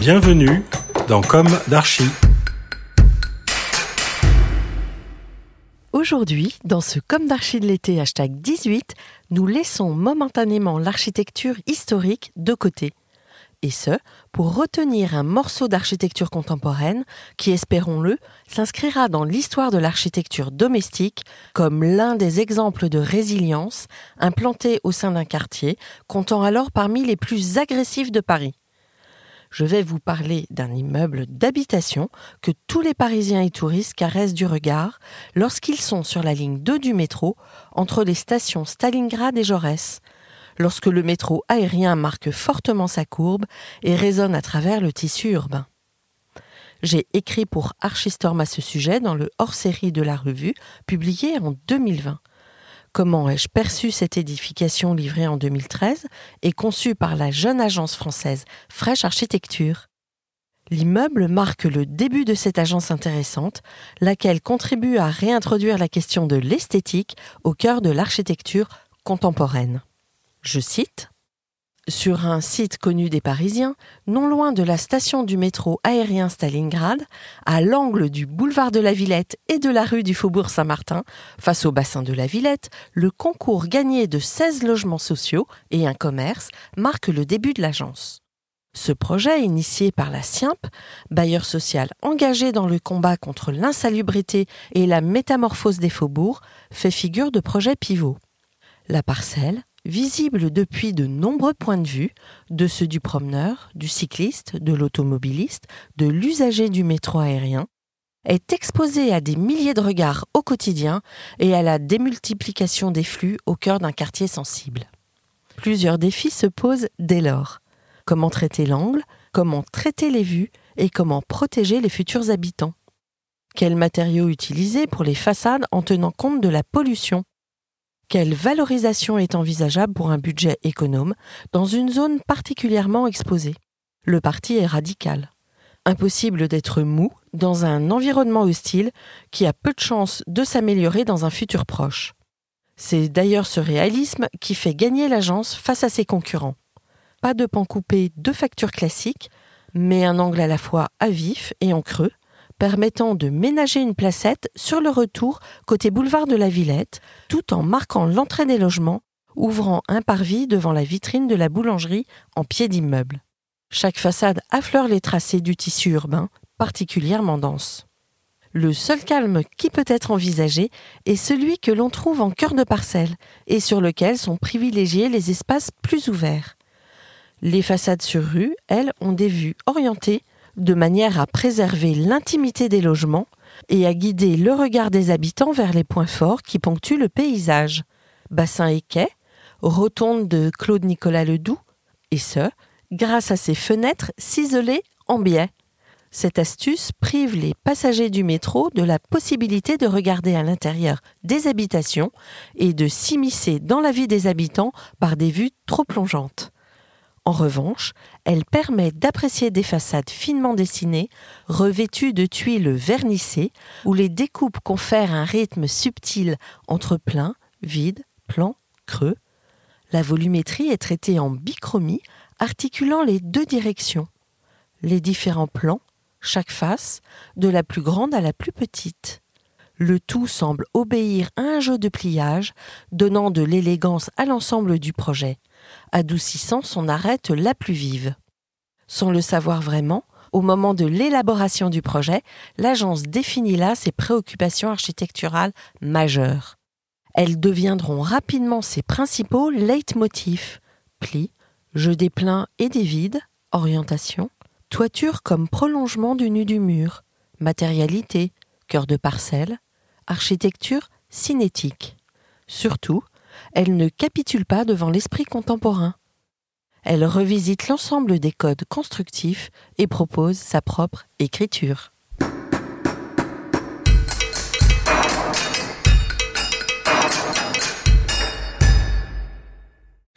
Bienvenue dans Comme d'Archie. Aujourd'hui, dans ce Comme d'Archie de l'été hashtag 18, nous laissons momentanément l'architecture historique de côté. Et ce, pour retenir un morceau d'architecture contemporaine qui, espérons-le, s'inscrira dans l'histoire de l'architecture domestique comme l'un des exemples de résilience implanté au sein d'un quartier comptant alors parmi les plus agressifs de Paris je vais vous parler d'un immeuble d'habitation que tous les Parisiens et touristes caressent du regard lorsqu'ils sont sur la ligne 2 du métro entre les stations Stalingrad et Jaurès, lorsque le métro aérien marque fortement sa courbe et résonne à travers le tissu urbain. J'ai écrit pour Archistorm à ce sujet dans le hors-série de la revue, publié en 2020. Comment ai-je perçu cette édification livrée en 2013 et conçue par la jeune agence française Fraîche Architecture L'immeuble marque le début de cette agence intéressante, laquelle contribue à réintroduire la question de l'esthétique au cœur de l'architecture contemporaine. Je cite sur un site connu des Parisiens, non loin de la station du métro aérien Stalingrad, à l'angle du boulevard de la Villette et de la rue du Faubourg Saint-Martin, face au bassin de la Villette, le concours gagné de 16 logements sociaux et un commerce marque le début de l'agence. Ce projet, initié par la SIIMP, bailleur social engagé dans le combat contre l'insalubrité et la métamorphose des faubourgs, fait figure de projet pivot. La parcelle, visible depuis de nombreux points de vue, de ceux du promeneur, du cycliste, de l'automobiliste, de l'usager du métro aérien, est exposée à des milliers de regards au quotidien et à la démultiplication des flux au cœur d'un quartier sensible. Plusieurs défis se posent dès lors. Comment traiter l'angle, comment traiter les vues et comment protéger les futurs habitants? Quels matériaux utiliser pour les façades en tenant compte de la pollution? Quelle valorisation est envisageable pour un budget économe dans une zone particulièrement exposée? Le parti est radical. Impossible d'être mou dans un environnement hostile qui a peu de chances de s'améliorer dans un futur proche. C'est d'ailleurs ce réalisme qui fait gagner l'agence face à ses concurrents. Pas de pan coupé de facture classique, mais un angle à la fois à vif et en creux, permettant de ménager une placette sur le retour côté boulevard de la Villette, tout en marquant l'entrée des logements, ouvrant un parvis devant la vitrine de la boulangerie en pied d'immeuble. Chaque façade affleure les tracés du tissu urbain, particulièrement dense. Le seul calme qui peut être envisagé est celui que l'on trouve en cœur de parcelle et sur lequel sont privilégiés les espaces plus ouverts. Les façades sur rue, elles, ont des vues orientées de manière à préserver l'intimité des logements et à guider le regard des habitants vers les points forts qui ponctuent le paysage. Bassin et quai, rotonde de Claude Nicolas Ledoux, et ce, grâce à ses fenêtres ciselées en biais. Cette astuce prive les passagers du métro de la possibilité de regarder à l'intérieur des habitations et de s'immiscer dans la vie des habitants par des vues trop plongeantes. En revanche, elle permet d'apprécier des façades finement dessinées, revêtues de tuiles vernissées, où les découpes confèrent un rythme subtil entre plein, vide, plan, creux. La volumétrie est traitée en bichromie, articulant les deux directions. Les différents plans, chaque face, de la plus grande à la plus petite. Le tout semble obéir à un jeu de pliage, donnant de l'élégance à l'ensemble du projet, adoucissant son arête la plus vive. Sans le savoir vraiment, au moment de l'élaboration du projet, l'agence définit là ses préoccupations architecturales majeures. Elles deviendront rapidement ses principaux leitmotifs plis, jeu des pleins et des vides, orientation, toiture comme prolongement du nu du mur, matérialité, cœur de parcelle, architecture cinétique. Surtout, elle ne capitule pas devant l'esprit contemporain. Elle revisite l'ensemble des codes constructifs et propose sa propre écriture.